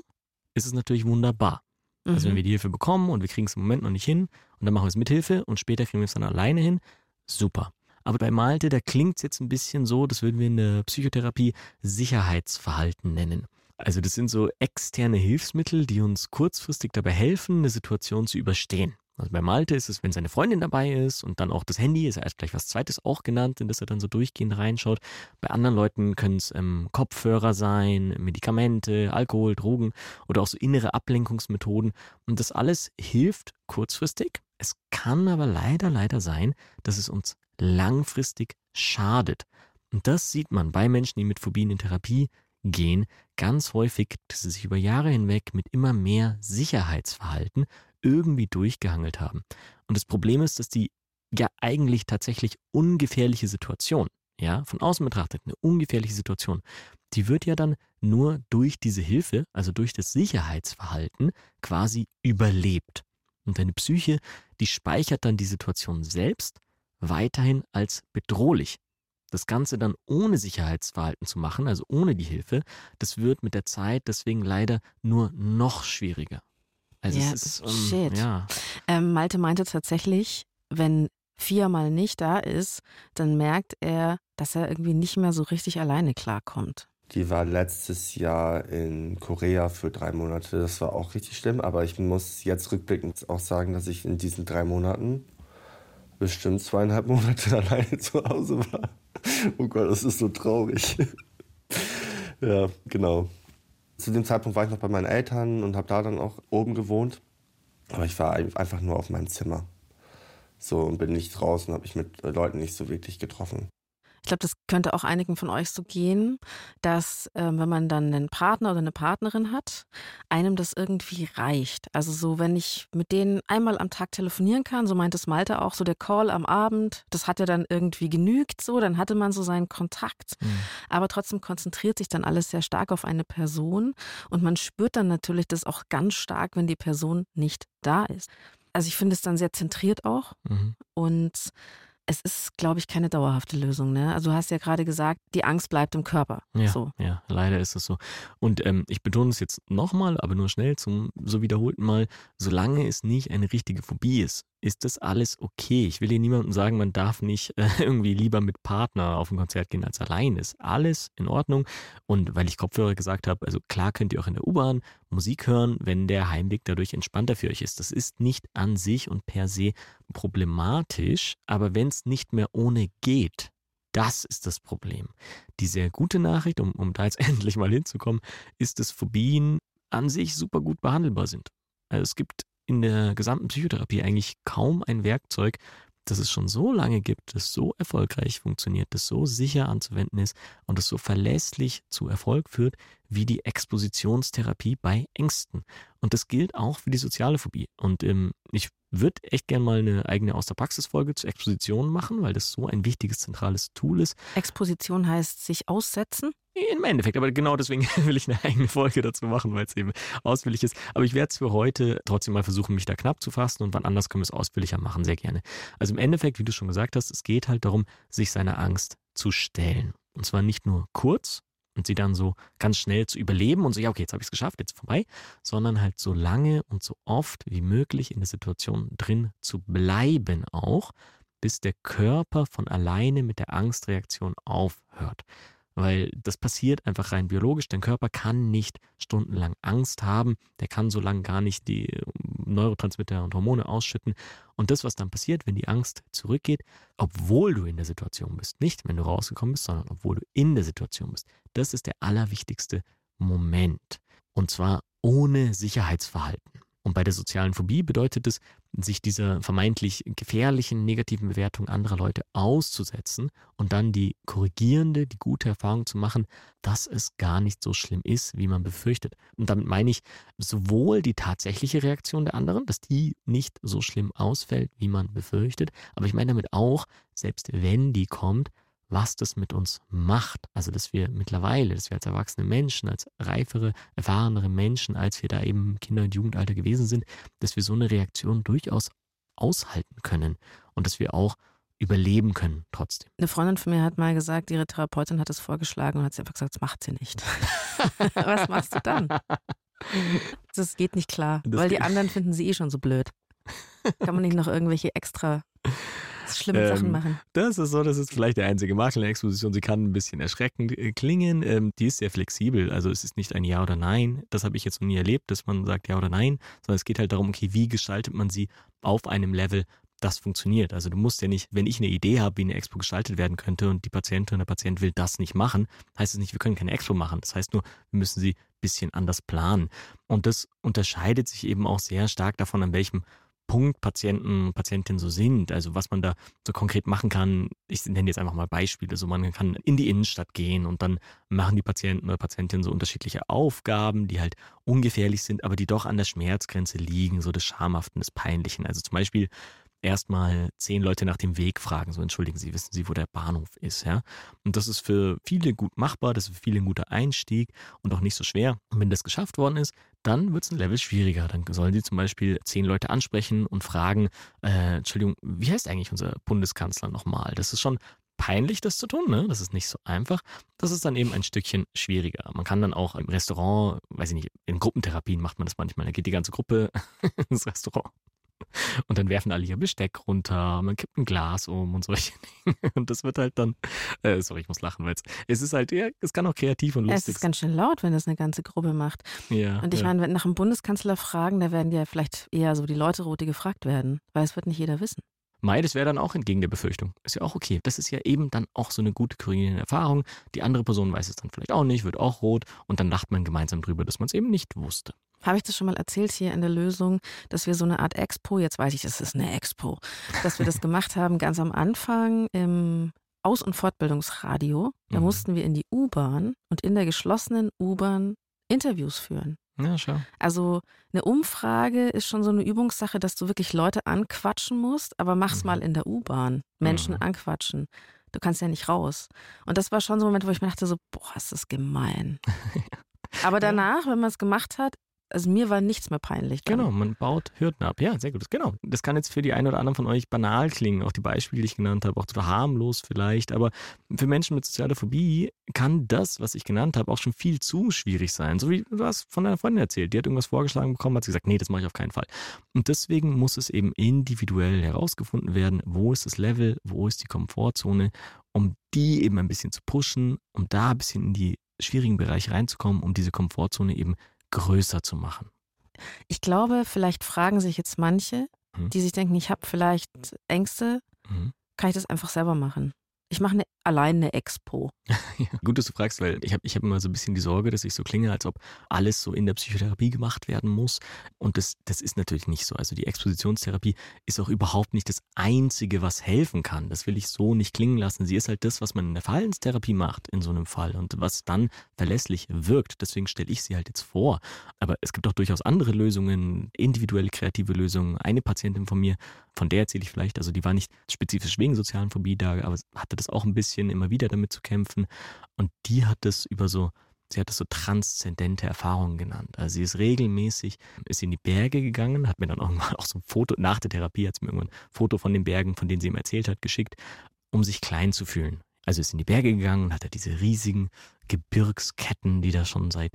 Speaker 5: ist es natürlich wunderbar. Mhm. Also wenn mhm. wir die Hilfe bekommen und wir kriegen es im Moment noch nicht hin und dann machen wir es mit Hilfe und später kriegen wir es dann alleine hin, super. Aber bei Malte, da klingt es jetzt ein bisschen so, das würden wir in der Psychotherapie Sicherheitsverhalten nennen. Also das sind so externe Hilfsmittel, die uns kurzfristig dabei helfen, eine Situation zu überstehen. Also bei Malte ist es, wenn seine Freundin dabei ist und dann auch das Handy, ist er erst gleich was Zweites auch genannt, in das er dann so durchgehend reinschaut. Bei anderen Leuten können es ähm, Kopfhörer sein, Medikamente, Alkohol, Drogen oder auch so innere Ablenkungsmethoden. Und das alles hilft kurzfristig. Es kann aber leider, leider sein, dass es uns langfristig schadet. Und das sieht man bei Menschen, die mit Phobien in Therapie gehen, ganz häufig, dass sie sich über Jahre hinweg mit immer mehr Sicherheitsverhalten irgendwie durchgehangelt haben. Und das Problem ist, dass die ja eigentlich tatsächlich ungefährliche Situation, ja, von außen betrachtet, eine ungefährliche Situation, die wird ja dann nur durch diese Hilfe, also durch das Sicherheitsverhalten, quasi überlebt. Und deine Psyche, die speichert dann die Situation selbst weiterhin als bedrohlich das Ganze dann ohne Sicherheitsverhalten zu machen, also ohne die Hilfe, das wird mit der Zeit deswegen leider nur noch schwieriger.
Speaker 4: Also ja, es ist, ähm, shit. Ja. Ähm, Malte meinte tatsächlich, wenn viermal nicht da ist, dann merkt er, dass er irgendwie nicht mehr so richtig alleine klarkommt.
Speaker 2: Die war letztes Jahr in Korea für drei Monate. Das war auch richtig schlimm, aber ich muss jetzt rückblickend auch sagen, dass ich in diesen drei Monaten bestimmt zweieinhalb Monate alleine zu Hause war. Oh Gott, das ist so traurig. ja, genau. Zu dem Zeitpunkt war ich noch bei meinen Eltern und habe da dann auch oben gewohnt. Aber ich war einfach nur auf meinem Zimmer. So und bin nicht draußen, habe ich mit Leuten nicht so wirklich getroffen.
Speaker 4: Ich glaube, das könnte auch einigen von euch so gehen, dass äh, wenn man dann einen Partner oder eine Partnerin hat, einem das irgendwie reicht. Also so, wenn ich mit denen einmal am Tag telefonieren kann, so meint es Malte auch, so der Call am Abend, das hat ja dann irgendwie genügt, so, dann hatte man so seinen Kontakt. Mhm. Aber trotzdem konzentriert sich dann alles sehr stark auf eine Person und man spürt dann natürlich das auch ganz stark, wenn die Person nicht da ist. Also ich finde es dann sehr zentriert auch mhm. und es ist, glaube ich, keine dauerhafte Lösung. Ne? Also du hast ja gerade gesagt, die Angst bleibt im Körper.
Speaker 5: Ja,
Speaker 4: so.
Speaker 5: ja leider ist es so. Und ähm, ich betone es jetzt nochmal, aber nur schnell zum so wiederholten Mal, solange es nicht eine richtige Phobie ist, ist das alles okay. Ich will hier niemandem sagen, man darf nicht äh, irgendwie lieber mit Partner auf ein Konzert gehen als allein. Ist alles in Ordnung. Und weil ich Kopfhörer gesagt habe, also klar könnt ihr auch in der U-Bahn Musik hören, wenn der Heimweg dadurch entspannter für euch ist. Das ist nicht an sich und per se problematisch, aber wenn es nicht mehr ohne geht, das ist das Problem. Die sehr gute Nachricht, um, um da jetzt endlich mal hinzukommen, ist, dass Phobien an sich super gut behandelbar sind. Also es gibt in der gesamten Psychotherapie eigentlich kaum ein Werkzeug, das es schon so lange gibt, das so erfolgreich funktioniert, das so sicher anzuwenden ist und das so verlässlich zu Erfolg führt, wie die Expositionstherapie bei Ängsten. Und das gilt auch für die soziale Phobie. Und ähm, ich würde echt gerne mal eine eigene Aus der Praxis-Folge zur Exposition machen, weil das so ein wichtiges, zentrales Tool ist.
Speaker 4: Exposition heißt sich aussetzen?
Speaker 5: Im Endeffekt, aber genau deswegen will ich eine eigene Folge dazu machen, weil es eben ausführlich ist. Aber ich werde es für heute trotzdem mal versuchen, mich da knapp zu fassen und wann anders können wir es ausführlicher machen, sehr gerne. Also im Endeffekt, wie du schon gesagt hast, es geht halt darum, sich seiner Angst zu stellen. Und zwar nicht nur kurz und sie dann so ganz schnell zu überleben und so, ja, okay, jetzt habe ich es geschafft, jetzt vorbei, sondern halt so lange und so oft wie möglich in der Situation drin zu bleiben auch, bis der Körper von alleine mit der Angstreaktion aufhört. Weil das passiert einfach rein biologisch. Dein Körper kann nicht stundenlang Angst haben. Der kann so lange gar nicht die ähm, Neurotransmitter und Hormone ausschütten. Und das, was dann passiert, wenn die Angst zurückgeht, obwohl du in der Situation bist, nicht wenn du rausgekommen bist, sondern obwohl du in der Situation bist, das ist der allerwichtigste Moment. Und zwar ohne Sicherheitsverhalten. Und bei der sozialen Phobie bedeutet es, sich dieser vermeintlich gefährlichen negativen Bewertung anderer Leute auszusetzen und dann die korrigierende, die gute Erfahrung zu machen, dass es gar nicht so schlimm ist, wie man befürchtet. Und damit meine ich sowohl die tatsächliche Reaktion der anderen, dass die nicht so schlimm ausfällt, wie man befürchtet, aber ich meine damit auch, selbst wenn die kommt, was das mit uns macht. Also, dass wir mittlerweile, dass wir als erwachsene Menschen, als reifere, erfahrenere Menschen, als wir da eben im Kinder- und Jugendalter gewesen sind, dass wir so eine Reaktion durchaus aushalten können und dass wir auch überleben können trotzdem.
Speaker 4: Eine Freundin von mir hat mal gesagt, ihre Therapeutin hat es vorgeschlagen und hat sie einfach gesagt, das macht sie nicht. Was machst du dann? Das geht nicht klar, das weil die anderen finden sie eh schon so blöd. Kann man nicht noch irgendwelche extra schlimme ähm, Sachen machen.
Speaker 5: Das ist so, das ist vielleicht der einzige Makel in der Exposition. Sie kann ein bisschen erschreckend äh, klingen. Ähm, die ist sehr flexibel. Also es ist nicht ein Ja oder Nein. Das habe ich jetzt noch nie erlebt, dass man sagt Ja oder Nein, sondern es geht halt darum, okay, wie gestaltet man sie auf einem Level, das funktioniert. Also du musst ja nicht, wenn ich eine Idee habe, wie eine Expo gestaltet werden könnte und die Patientin oder der Patient will das nicht machen, heißt es nicht, wir können keine Expo machen. Das heißt nur, wir müssen sie ein bisschen anders planen. Und das unterscheidet sich eben auch sehr stark davon, an welchem Punkt Patienten und Patientinnen so sind. Also was man da so konkret machen kann, ich nenne jetzt einfach mal Beispiele. So man kann in die Innenstadt gehen und dann machen die Patienten oder Patientinnen so unterschiedliche Aufgaben, die halt ungefährlich sind, aber die doch an der Schmerzgrenze liegen, so des Schamhaften, des Peinlichen. Also zum Beispiel erstmal zehn Leute nach dem Weg fragen. So, entschuldigen Sie, wissen Sie, wo der Bahnhof ist, ja? Und das ist für viele gut machbar, das ist für viele ein guter Einstieg und auch nicht so schwer. Und wenn das geschafft worden ist, dann wird es ein Level schwieriger. Dann sollen Sie zum Beispiel zehn Leute ansprechen und fragen, äh, Entschuldigung, wie heißt eigentlich unser Bundeskanzler nochmal? Das ist schon peinlich, das zu tun, ne? Das ist nicht so einfach. Das ist dann eben ein Stückchen schwieriger. Man kann dann auch im Restaurant, weiß ich nicht, in Gruppentherapien macht man das manchmal. Da geht die ganze Gruppe ins Restaurant und dann werfen alle ihr Besteck runter, man kippt ein Glas um und solche Dinge. Und das wird halt dann, äh, sorry, ich muss lachen, weil es ist halt, ja, es kann auch kreativ und lustig sein.
Speaker 4: Es ist ganz schön laut, wenn das eine ganze Gruppe macht. Ja. Und ich ja. meine, wenn nach einem Bundeskanzler fragen, da werden ja vielleicht eher so die Leute rot, die gefragt werden, weil es wird nicht jeder wissen.
Speaker 5: Mai, das wäre dann auch entgegen der Befürchtung. Ist ja auch okay. Das ist ja eben dann auch so eine gute korrigierende Erfahrung. Die andere Person weiß es dann vielleicht auch nicht, wird auch rot und dann lacht man gemeinsam drüber, dass man es eben nicht wusste.
Speaker 4: Habe ich das schon mal erzählt hier in der Lösung, dass wir so eine Art Expo, jetzt weiß ich, das ist eine Expo, dass wir das gemacht haben ganz am Anfang im Aus- und Fortbildungsradio. Da mhm. mussten wir in die U-Bahn und in der geschlossenen U-Bahn Interviews führen.
Speaker 5: Ja, schau.
Speaker 4: Also eine Umfrage ist schon so eine Übungssache, dass du wirklich Leute anquatschen musst, aber mach's mhm. mal in der U-Bahn. Menschen mhm. anquatschen. Du kannst ja nicht raus. Und das war schon so ein Moment, wo ich mir dachte so, boah, ist das gemein. aber danach, wenn man es gemacht hat, also mir war nichts mehr peinlich. Dann.
Speaker 5: Genau, man baut Hürden ab. Ja, sehr gut. Genau. Das kann jetzt für die einen oder anderen von euch banal klingen, auch die Beispiele, die ich genannt habe, auch total harmlos vielleicht. Aber für Menschen mit sozialer Phobie kann das, was ich genannt habe, auch schon viel zu schwierig sein. So wie du hast von deiner Freundin erzählt. Die hat irgendwas vorgeschlagen bekommen, hat sie gesagt, nee, das mache ich auf keinen Fall. Und deswegen muss es eben individuell herausgefunden werden, wo ist das Level, wo ist die Komfortzone, um die eben ein bisschen zu pushen, um da ein bisschen in die schwierigen Bereiche reinzukommen, um diese Komfortzone eben größer zu machen.
Speaker 4: Ich glaube, vielleicht fragen sich jetzt manche,
Speaker 5: Mhm.
Speaker 4: die sich denken, ich habe vielleicht Ängste,
Speaker 5: Mhm.
Speaker 4: kann ich das einfach selber machen? Ich mache eine, allein eine Expo.
Speaker 5: Ja, gut, dass du fragst, weil ich habe ich hab immer so ein bisschen die Sorge, dass ich so klinge, als ob alles so in der Psychotherapie gemacht werden muss. Und das, das ist natürlich nicht so. Also die Expositionstherapie ist auch überhaupt nicht das Einzige, was helfen kann. Das will ich so nicht klingen lassen. Sie ist halt das, was man in der Verhaltenstherapie macht in so einem Fall und was dann verlässlich wirkt. Deswegen stelle ich sie halt jetzt vor. Aber es gibt auch durchaus andere Lösungen, individuelle kreative Lösungen. Eine Patientin von mir, von der erzähle ich vielleicht, also die war nicht spezifisch wegen sozialen Phobie da, aber hatte das auch ein bisschen immer wieder damit zu kämpfen. Und die hat das über so, sie hat das so transzendente Erfahrungen genannt. Also sie ist regelmäßig, ist in die Berge gegangen, hat mir dann irgendwann auch so ein Foto, nach der Therapie hat sie mir irgendwann ein Foto von den Bergen, von denen sie ihm erzählt hat, geschickt, um sich klein zu fühlen. Also ist in die Berge gegangen und hat da diese riesigen Gebirgsketten, die da schon seit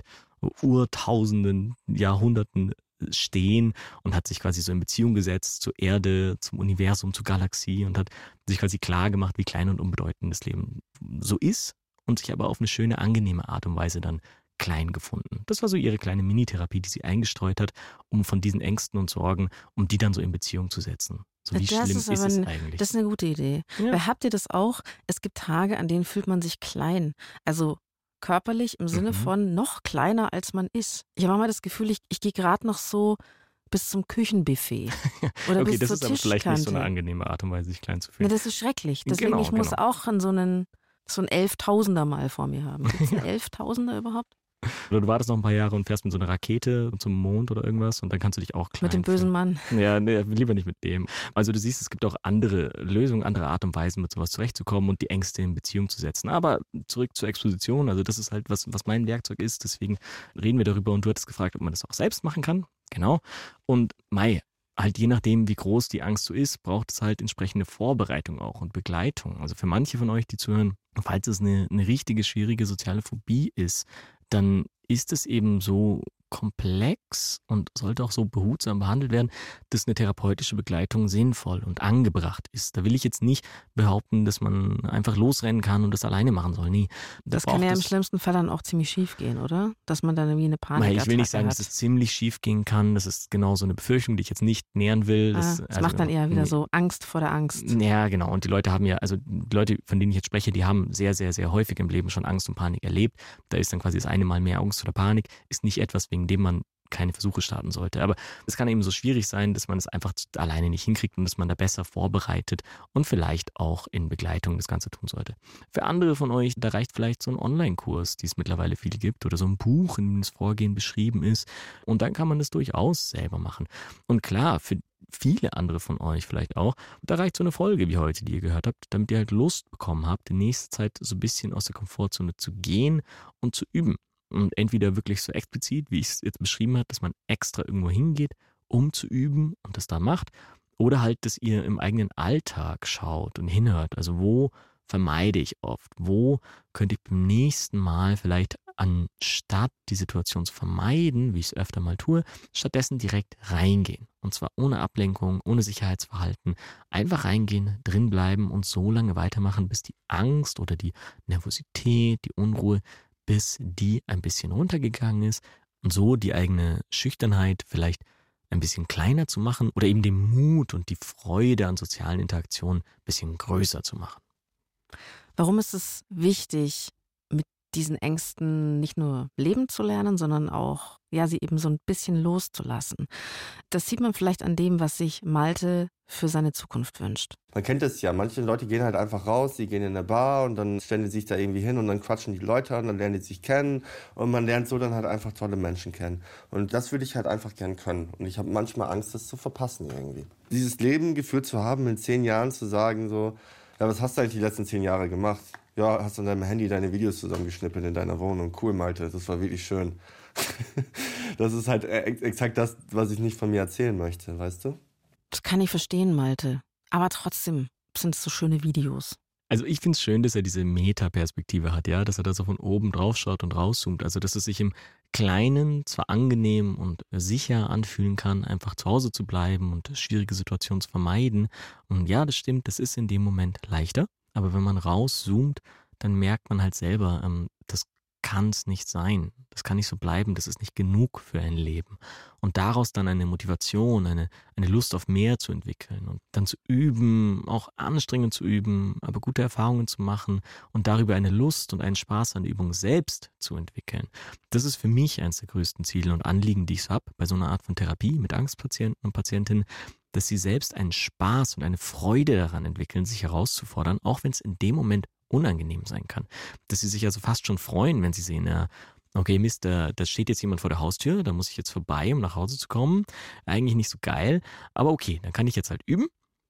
Speaker 5: Urtausenden, Jahrhunderten stehen und hat sich quasi so in Beziehung gesetzt zur Erde, zum Universum, zur Galaxie und hat sich quasi klar gemacht, wie klein und unbedeutend das Leben so ist und sich aber auf eine schöne, angenehme Art und Weise dann klein gefunden. Das war so ihre kleine Minitherapie, die sie eingestreut hat, um von diesen Ängsten und Sorgen, um die dann so in Beziehung zu setzen. So wie
Speaker 4: Das
Speaker 5: schlimm
Speaker 4: ist
Speaker 5: ist, es
Speaker 4: ein-
Speaker 5: eigentlich?
Speaker 4: Das ist eine gute Idee.
Speaker 5: Ja.
Speaker 4: Weil habt ihr das auch? Es gibt Tage, an denen fühlt man sich klein. Also körperlich im Sinne
Speaker 5: Mhm.
Speaker 4: von noch kleiner, als man ist. Ich habe manchmal das Gefühl, ich, ich gehe gerade noch so bis zum Küchenbuffet. Oder
Speaker 5: okay,
Speaker 4: bis
Speaker 5: das
Speaker 4: zur
Speaker 5: ist aber vielleicht nicht so eine angenehme Art und Weise, sich klein zu fühlen.
Speaker 4: das ist schrecklich. Deswegen,
Speaker 5: Genau,
Speaker 4: ich muss
Speaker 5: genau.
Speaker 4: auch an so einen, so einen Elftausender mal vor mir haben. Gibt es einen Elftausender überhaupt?
Speaker 5: Oder du wartest noch ein paar Jahre und fährst mit so einer Rakete zum Mond oder irgendwas und dann kannst du dich auch klein
Speaker 4: Mit dem bösen Mann.
Speaker 5: Ja, nee, lieber nicht mit dem. Also du siehst, es gibt auch andere Lösungen, andere Art und Weisen, mit sowas zurechtzukommen und die Ängste in Beziehung zu setzen. Aber zurück zur Exposition, also das ist halt, was, was mein Werkzeug ist, deswegen reden wir darüber und du hattest gefragt, ob man das auch selbst machen kann. Genau. Und Mai, halt je nachdem, wie groß die Angst so ist, braucht es halt entsprechende Vorbereitung auch und Begleitung. Also für manche von euch, die zuhören, falls es eine, eine richtige, schwierige soziale Phobie ist, dann ist es eben so komplex und sollte auch so behutsam behandelt werden, dass eine therapeutische Begleitung sinnvoll und angebracht ist. Da will ich jetzt nicht behaupten, dass man einfach losrennen kann und das alleine machen soll. Nee, da
Speaker 4: Das kann ja im schlimmsten Fall dann auch ziemlich schief gehen, oder? Dass man dann irgendwie eine Panik
Speaker 5: ich will nicht sagen,
Speaker 4: hat.
Speaker 5: dass es ziemlich schief gehen kann. Das ist genau so eine Befürchtung, die ich jetzt nicht nähern will.
Speaker 4: ah,
Speaker 5: Das,
Speaker 4: das
Speaker 5: also,
Speaker 4: macht dann eher wieder
Speaker 5: nee.
Speaker 4: so Angst vor der Angst.
Speaker 5: Ja, genau. Und die Leute haben ja, also die Leute, von denen ich jetzt spreche, die haben sehr, sehr, sehr häufig im Leben schon Angst und Panik erlebt. Da ist dann quasi das eine Mal mehr Angst oder Panik, ist nicht etwas, wegen dem man keine Versuche starten sollte. Aber es kann eben so schwierig sein, dass man es einfach alleine nicht hinkriegt und dass man da besser vorbereitet und vielleicht auch in Begleitung das Ganze tun sollte. Für andere von euch, da reicht vielleicht so ein Online-Kurs, die es mittlerweile viele gibt, oder so ein Buch, in dem das Vorgehen beschrieben ist. Und dann kann man das durchaus selber machen. Und klar, für viele andere von euch vielleicht auch, da reicht so eine Folge wie heute, die ihr gehört habt, damit ihr halt Lust bekommen habt, in nächster Zeit so ein bisschen aus der Komfortzone zu gehen und zu üben. Und entweder wirklich so explizit, wie ich es jetzt beschrieben habe, dass man extra irgendwo hingeht, um zu üben und das da macht, oder halt, dass ihr im eigenen Alltag schaut und hinhört. Also wo vermeide ich oft? Wo könnte ich beim nächsten Mal vielleicht anstatt die Situation zu vermeiden, wie ich es öfter mal tue, stattdessen direkt reingehen. Und zwar ohne Ablenkung, ohne Sicherheitsverhalten. Einfach reingehen, drinbleiben und so lange weitermachen, bis die Angst oder die Nervosität, die Unruhe, bis die ein bisschen runtergegangen ist und so die eigene Schüchternheit vielleicht ein bisschen kleiner zu machen oder eben den Mut und die Freude an sozialen Interaktionen ein bisschen größer zu machen.
Speaker 4: Warum ist es wichtig, diesen Ängsten nicht nur leben zu lernen, sondern auch, ja, sie eben so ein bisschen loszulassen? Das sieht man vielleicht an dem, was sich Malte für seine Zukunft wünscht.
Speaker 2: Man kennt es ja, manche Leute gehen halt einfach raus, sie gehen in eine Bar und dann stellen die sich da irgendwie hin und dann quatschen die Leute an, dann lernen die sich kennen und man lernt so dann halt einfach tolle Menschen kennen. Und das würde ich halt einfach gern können. Und ich habe manchmal Angst, das zu verpassen irgendwie. Dieses Leben geführt zu haben, in zehn Jahren zu sagen so, ja, was hast du eigentlich die letzten zehn Jahre gemacht? Ja, hast an deinem Handy deine Videos zusammengeschnippelt in deiner Wohnung. Cool, Malte, das war wirklich schön. das ist halt äh, exakt das, was ich nicht von mir erzählen möchte, weißt du?
Speaker 4: Das kann ich verstehen, Malte. Aber trotzdem sind es so schöne Videos.
Speaker 5: Also ich finde es schön, dass er diese Metaperspektive hat, ja, dass er da so von oben drauf schaut und rauszoomt. Also dass es sich im Kleinen zwar angenehm und sicher anfühlen kann, einfach zu Hause zu bleiben und schwierige Situationen zu vermeiden. Und ja, das stimmt, das ist in dem Moment leichter. Aber wenn man rauszoomt, dann merkt man halt selber, ähm, das kann es nicht sein. Das kann nicht so bleiben. Das ist nicht genug für ein Leben. Und daraus dann eine Motivation, eine, eine Lust auf mehr zu entwickeln und dann zu üben, auch anstrengend zu üben, aber gute Erfahrungen zu machen und darüber eine Lust und einen Spaß an der Übung selbst zu entwickeln. Das ist für mich eines der größten Ziele und Anliegen, die ich habe bei so einer Art von Therapie mit Angstpatienten und Patientinnen, dass sie selbst einen Spaß und eine Freude daran entwickeln, sich herauszufordern, auch wenn es in dem Moment unangenehm sein kann. Dass sie sich also fast schon freuen, wenn sie sehen, ja, okay, Mist, da, da steht jetzt jemand vor der Haustür, da muss ich jetzt vorbei, um nach Hause zu kommen. Eigentlich nicht so geil, aber okay, dann kann ich jetzt halt üben.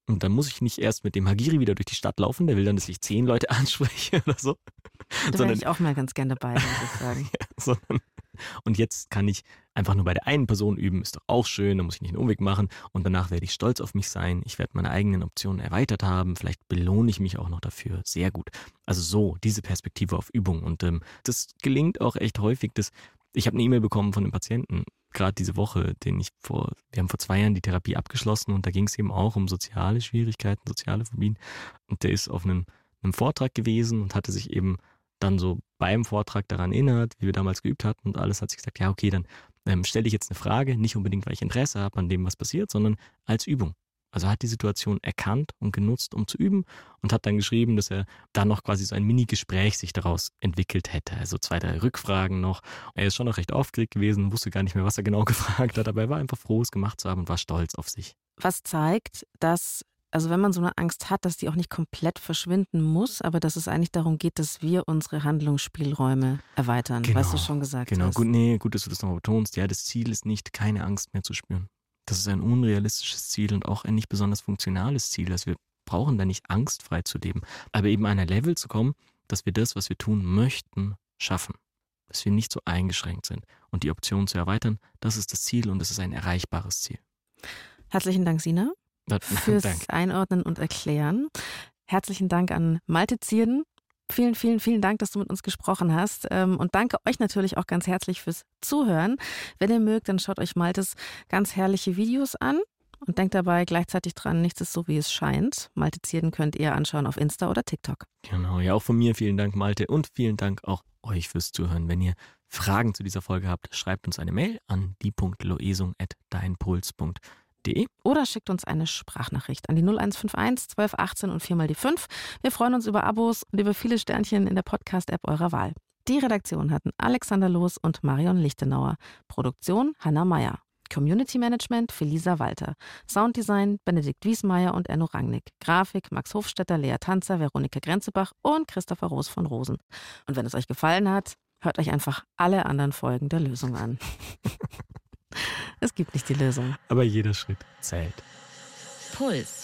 Speaker 5: Und dann muss ich nicht erst mit dem Hagiri wieder durch die Stadt laufen, der will dann, dass ich zehn Leute anspreche oder so.
Speaker 4: Da wäre ich auch mal ganz gerne dabei, muss ich sagen.
Speaker 5: ja, sondern und jetzt kann ich einfach nur bei der einen Person üben, ist doch auch schön, da muss ich nicht einen Umweg machen. Und danach werde ich stolz auf mich sein. Ich werde meine eigenen Optionen erweitert haben. Vielleicht belohne ich mich auch noch dafür. Sehr gut. Also so, diese Perspektive auf Übung. Und ähm, das gelingt auch echt häufig. Dass, ich habe eine E-Mail bekommen von einem Patienten, gerade diese Woche, den ich vor, wir haben vor zwei Jahren die Therapie abgeschlossen und da ging es eben auch um soziale Schwierigkeiten, soziale Phobien. Und der ist auf einem, einem Vortrag gewesen und hatte sich eben dann so beim Vortrag daran erinnert, wie wir damals geübt hatten und alles, hat sich gesagt, ja, okay, dann ähm, stelle ich jetzt eine Frage, nicht unbedingt, weil ich Interesse habe an dem, was passiert, sondern als Übung. Also hat die Situation erkannt und genutzt, um zu üben und hat dann geschrieben, dass er dann noch quasi so ein Mini-Gespräch sich daraus entwickelt hätte. Also zwei, drei Rückfragen noch. Er ist schon noch recht aufgeregt gewesen, wusste gar nicht mehr, was er genau gefragt hat, aber er war einfach froh, es gemacht zu haben und war stolz auf sich.
Speaker 4: Was zeigt, dass also wenn man so eine Angst hat, dass die auch nicht komplett verschwinden muss, aber dass es eigentlich darum geht, dass wir unsere Handlungsspielräume erweitern,
Speaker 5: genau,
Speaker 4: was du schon gesagt
Speaker 5: genau.
Speaker 4: hast.
Speaker 5: Genau, gut, nee, gut, dass du das nochmal betonst. Ja, das Ziel ist nicht, keine Angst mehr zu spüren. Das ist ein unrealistisches Ziel und auch ein nicht besonders funktionales Ziel. Also wir brauchen da nicht angstfrei zu leben, aber eben an ein Level zu kommen, dass wir das, was wir tun möchten, schaffen. Dass wir nicht so eingeschränkt sind. Und die Option zu erweitern, das ist das Ziel und das ist ein erreichbares Ziel.
Speaker 4: Herzlichen Dank, Sina fürs Dank. Einordnen und Erklären. Herzlichen Dank an Malte Zierden. Vielen, vielen, vielen Dank, dass du mit uns gesprochen hast. Ähm, und danke euch natürlich auch ganz herzlich fürs Zuhören. Wenn ihr mögt, dann schaut euch Maltes ganz herrliche Videos an. Und denkt dabei gleichzeitig dran, nichts ist so, wie es scheint. Malte Zierden könnt ihr anschauen auf Insta oder TikTok.
Speaker 5: Genau, ja, auch von mir vielen Dank, Malte. Und vielen Dank auch euch fürs Zuhören. Wenn ihr Fragen zu dieser Folge habt, schreibt uns eine Mail an die.loesung.deinpuls.de
Speaker 4: oder schickt uns eine Sprachnachricht an die 0151 1218 und 4 mal die 5. Wir freuen uns über Abos und über viele Sternchen in der Podcast-App eurer Wahl. Die Redaktion hatten Alexander Loos und Marion Lichtenauer. Produktion Hanna Meyer. Community Management Felisa Walter. Sounddesign Benedikt Wiesmeier und Enno Rangnick. Grafik Max Hofstetter, Lea Tanzer, Veronika Grenzebach und Christopher Roos von Rosen. Und wenn es euch gefallen hat, hört euch einfach alle anderen Folgen der Lösung an. Es gibt nicht die Lösung.
Speaker 5: Aber jeder Schritt zählt.
Speaker 1: Puls.